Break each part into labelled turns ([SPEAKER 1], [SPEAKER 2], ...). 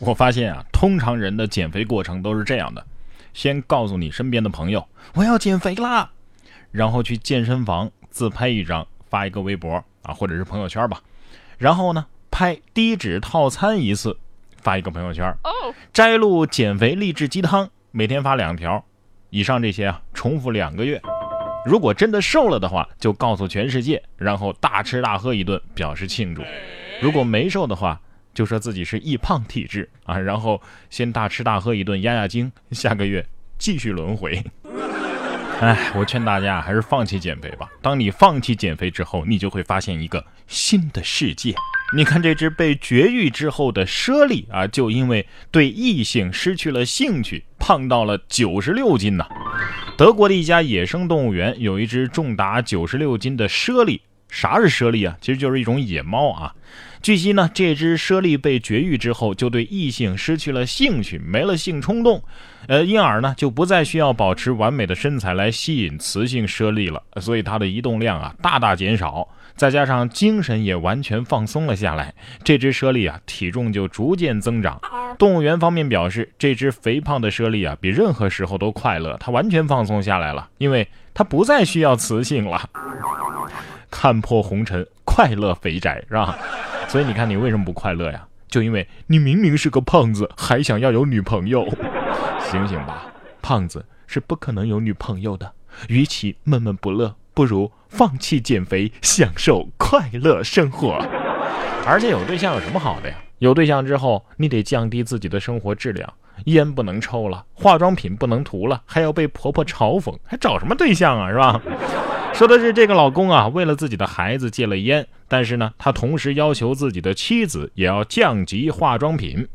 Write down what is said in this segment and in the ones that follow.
[SPEAKER 1] 我发现啊，通常人的减肥过程都是这样的：先告诉你身边的朋友我要减肥啦，然后去健身房自拍一张，发一个微博啊，或者是朋友圈吧。然后呢，拍低脂套餐一次，发一个朋友圈。摘录减肥励志鸡汤，每天发两条。以上这些啊，重复两个月。如果真的瘦了的话，就告诉全世界，然后大吃大喝一顿表示庆祝；如果没瘦的话，就说自己是易胖体质啊，然后先大吃大喝一顿压压惊，下个月继续轮回。哎，我劝大家还是放弃减肥吧。当你放弃减肥之后，你就会发现一个新的世界。你看这只被绝育之后的猞猁啊，就因为对异性失去了兴趣，胖到了九十六斤呢。德国的一家野生动物园有一只重达九十六斤的猞猁。啥是猞猁啊？其实就是一种野猫啊。据悉呢，这只猞猁被绝育之后，就对异性失去了兴趣，没了性冲动，呃，因而呢，就不再需要保持完美的身材来吸引雌性猞猁了，所以它的移动量啊大大减少，再加上精神也完全放松了下来，这只猞猁啊体重就逐渐增长。动物园方面表示，这只肥胖的猞猁啊比任何时候都快乐，它完全放松下来了，因为它不再需要雌性了。看破红尘，快乐肥宅是吧？所以你看，你为什么不快乐呀？就因为你明明是个胖子，还想要有女朋友。醒醒吧，胖子是不可能有女朋友的。与其闷闷不乐，不如放弃减肥，享受快乐生活。而且有对象有什么好的呀？有对象之后，你得降低自己的生活质量，烟不能抽了，化妆品不能涂了，还要被婆婆嘲讽，还找什么对象啊？是吧？说的是这个老公啊，为了自己的孩子戒了烟，但是呢，他同时要求自己的妻子也要降级化妆品。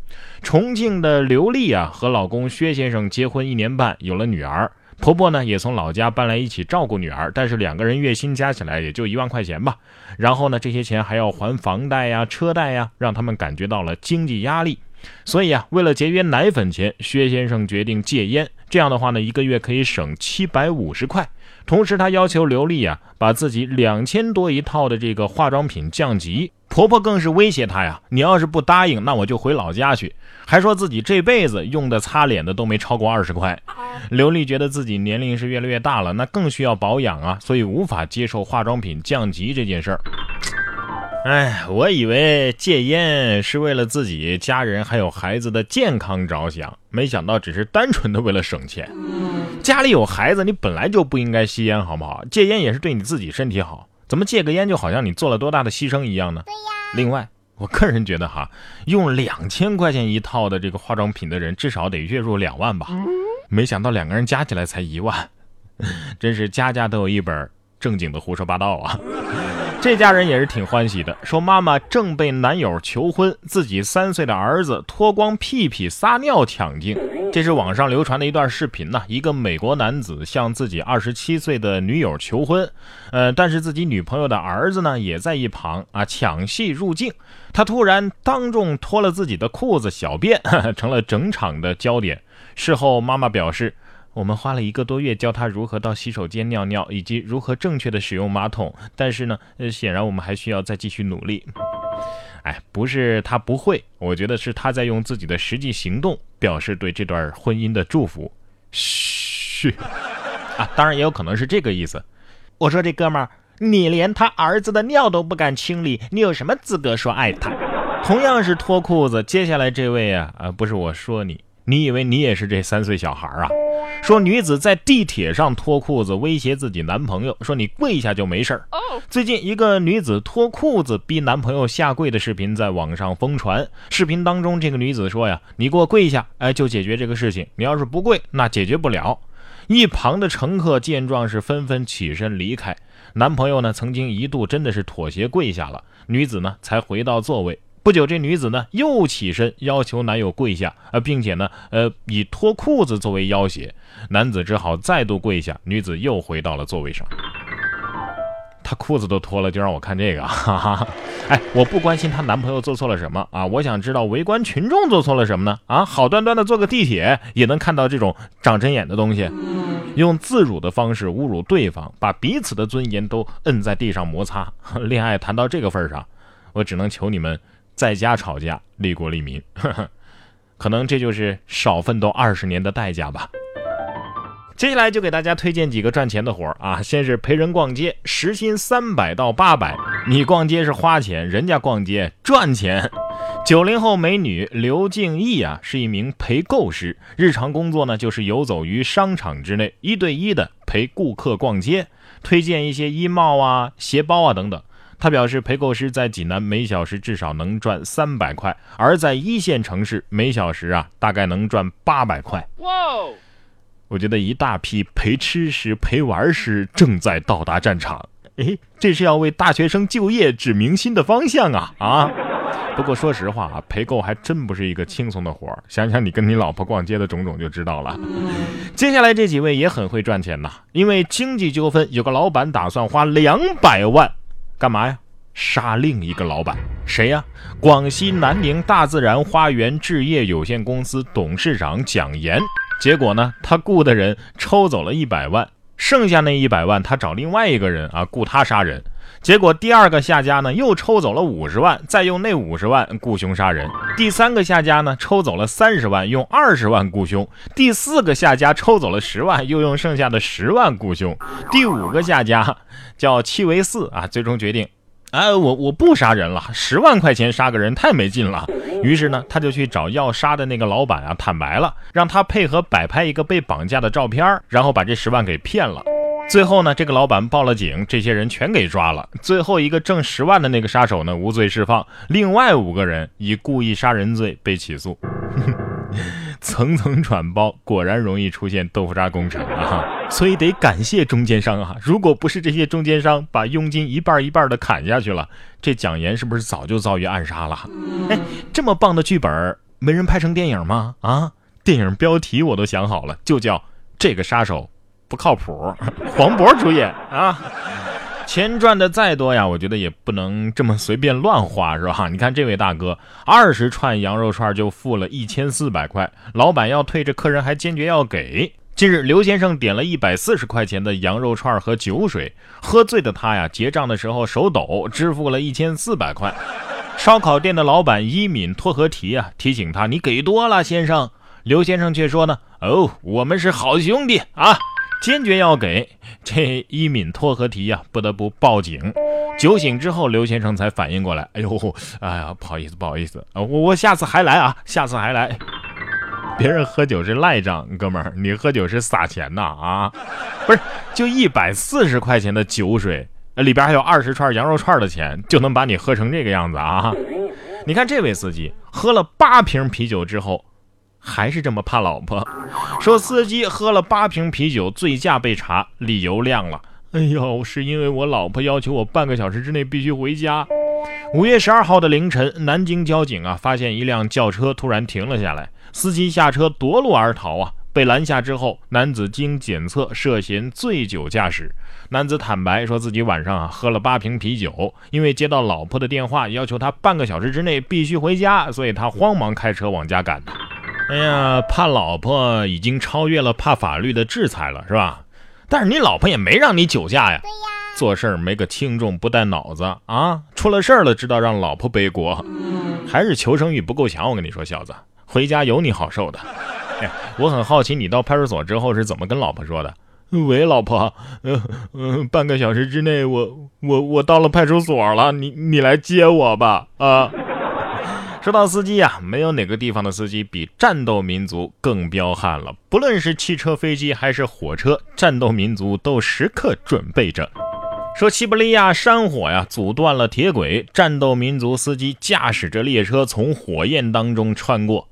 [SPEAKER 1] 重庆的刘丽啊，和老公薛先生结婚一年半，有了女儿，婆婆呢也从老家搬来一起照顾女儿，但是两个人月薪加起来也就一万块钱吧。然后呢，这些钱还要还房贷呀、车贷呀，让他们感觉到了经济压力。所以啊，为了节约奶粉钱，薛先生决定戒烟。这样的话呢，一个月可以省七百五十块。同时，她要求刘丽啊，把自己两千多一套的这个化妆品降级。婆婆更是威胁她呀：“你要是不答应，那我就回老家去。”还说自己这辈子用的擦脸的都没超过二十块。刘丽觉得自己年龄是越来越大了，那更需要保养啊，所以无法接受化妆品降级这件事儿。哎，我以为戒烟是为了自己家人还有孩子的健康着想，没想到只是单纯的为了省钱。家里有孩子，你本来就不应该吸烟，好不好？戒烟也是对你自己身体好，怎么戒个烟就好像你做了多大的牺牲一样呢？对呀。另外，我个人觉得哈，用两千块钱一套的这个化妆品的人，至少得月入两万吧？没想到两个人加起来才一万，真是家家都有一本正经的胡说八道啊！这家人也是挺欢喜的，说妈妈正被男友求婚，自己三岁的儿子脱光屁屁撒尿抢镜。这是网上流传的一段视频呢，一个美国男子向自己二十七岁的女友求婚，呃，但是自己女朋友的儿子呢也在一旁啊抢戏入镜，他突然当众脱了自己的裤子小便，成了整场的焦点。事后妈妈表示。我们花了一个多月教他如何到洗手间尿尿，以及如何正确的使用马桶。但是呢，呃，显然我们还需要再继续努力。哎，不是他不会，我觉得是他在用自己的实际行动表示对这段婚姻的祝福。嘘，啊，当然也有可能是这个意思。我说这哥们儿，你连他儿子的尿都不敢清理，你有什么资格说爱他？同样是脱裤子，接下来这位啊，啊，不是我说你。你以为你也是这三岁小孩啊？说女子在地铁上脱裤子威胁自己男朋友，说你跪下就没事儿。最近一个女子脱裤子逼男朋友下跪的视频在网上疯传。视频当中，这个女子说呀：“你给我跪下，哎，就解决这个事情。你要是不跪，那解决不了。”一旁的乘客见状是纷纷起身离开。男朋友呢，曾经一度真的是妥协跪下了，女子呢才回到座位。不久，这女子呢又起身要求男友跪下，呃，并且呢，呃，以脱裤子作为要挟，男子只好再度跪下，女子又回到了座位上。她裤子都脱了，就让我看这个，哈哈！哎，我不关心她男朋友做错了什么啊，我想知道围观群众做错了什么呢？啊，好端端的坐个地铁也能看到这种长针眼的东西，用自辱的方式侮辱对方，把彼此的尊严都摁在地上摩擦。恋爱谈到这个份上，我只能求你们。在家吵架，利国利民。可能这就是少奋斗二十年的代价吧。接下来就给大家推荐几个赚钱的活儿啊！先是陪人逛街，时薪三百到八百，你逛街是花钱，人家逛街赚钱。九零后美女刘静义啊，是一名陪购师，日常工作呢就是游走于商场之内，一对一的陪顾客逛街，推荐一些衣帽啊、鞋包啊等等。他表示，陪购师在济南每小时至少能赚三百块，而在一线城市每小时啊大概能赚八百块。哇！我觉得一大批陪吃师、陪玩师正在到达战场。诶，这是要为大学生就业指明新的方向啊啊！不过说实话啊，陪购还真不是一个轻松的活儿。想想你跟你老婆逛街的种种就知道了。接下来这几位也很会赚钱呐，因为经济纠纷，有个老板打算花两百万，干嘛呀？杀另一个老板，谁呀？广西南宁大自然花园置业有限公司董事长蒋岩。结果呢，他雇的人抽走了一百万，剩下那一百万他找另外一个人啊雇他杀人。结果第二个下家呢又抽走了五十万，再用那五十万雇凶杀人。第三个下家呢抽走了三十万，用二十万雇凶。第四个下家抽走了十万，又用剩下的十万雇凶。第五个下家叫七为四啊，最终决定。哎，我我不杀人了，十万块钱杀个人太没劲了。于是呢，他就去找要杀的那个老板啊，坦白了，让他配合摆拍一个被绑架的照片，然后把这十万给骗了。最后呢，这个老板报了警，这些人全给抓了。最后一个挣十万的那个杀手呢，无罪释放，另外五个人以故意杀人罪被起诉。层层转包，果然容易出现豆腐渣工程啊！所以得感谢中间商啊！如果不是这些中间商把佣金一半一半的砍下去了，这蒋岩是不是早就遭遇暗杀了？哎，这么棒的剧本，没人拍成电影吗？啊，电影标题我都想好了，就叫《这个杀手不靠谱》，黄渤主演啊。钱赚的再多呀，我觉得也不能这么随便乱花，是吧？你看这位大哥，二十串羊肉串就付了一千四百块，老板要退，这客人还坚决要给。近日，刘先生点了一百四十块钱的羊肉串和酒水，喝醉的他呀，结账的时候手抖，支付了一千四百块。烧烤店的老板伊敏托和提啊，提醒他：“你给多了，先生。”刘先生却说呢：“哦，我们是好兄弟啊。”坚决要给这伊敏托和提呀，不得不报警。酒醒之后，刘先生才反应过来，哎呦，哎呀，不好意思，不好意思啊，我我下次还来啊，下次还来。别人喝酒是赖账，哥们儿，你喝酒是撒钱呐啊？不是，就一百四十块钱的酒水，里边还有二十串羊肉串的钱，就能把你喝成这个样子啊？你看这位司机喝了八瓶啤酒之后。还是这么怕老婆，说司机喝了八瓶啤酒醉驾被查，理由亮了。哎呦，是因为我老婆要求我半个小时之内必须回家。五月十二号的凌晨，南京交警啊发现一辆轿车突然停了下来，司机下车夺路而逃啊，被拦下之后，男子经检测涉嫌醉酒驾驶。男子坦白说自己晚上啊喝了八瓶啤酒，因为接到老婆的电话要求他半个小时之内必须回家，所以他慌忙开车往家赶。哎呀，怕老婆已经超越了怕法律的制裁了，是吧？但是你老婆也没让你酒驾呀。对呀。做事儿没个轻重，不带脑子啊！出了事儿了，知道让老婆背锅，还是求生欲不够强。我跟你说，小子，回家有你好受的。哎，我很好奇，你到派出所之后是怎么跟老婆说的？喂，老婆，嗯嗯，半个小时之内，我我我到了派出所了，你你来接我吧，啊。说到司机啊，没有哪个地方的司机比战斗民族更彪悍了。不论是汽车、飞机还是火车，战斗民族都时刻准备着。说西伯利亚山火呀，阻断了铁轨，战斗民族司机驾驶着列车从火焰当中穿过。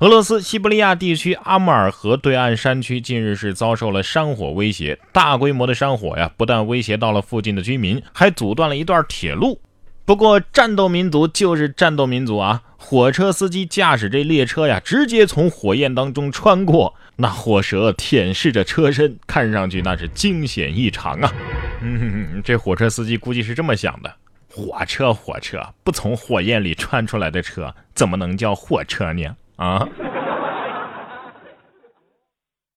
[SPEAKER 1] 俄罗斯西伯利亚地区阿穆尔河对岸山区近日是遭受了山火威胁，大规模的山火呀，不但威胁到了附近的居民，还阻断了一段铁路。不过，战斗民族就是战斗民族啊！火车司机驾驶这列车呀，直接从火焰当中穿过，那火舌舔舐着车身，看上去那是惊险异常啊！嗯，这火车司机估计是这么想的：火车，火车，不从火焰里穿出来的车，怎么能叫火车呢？啊！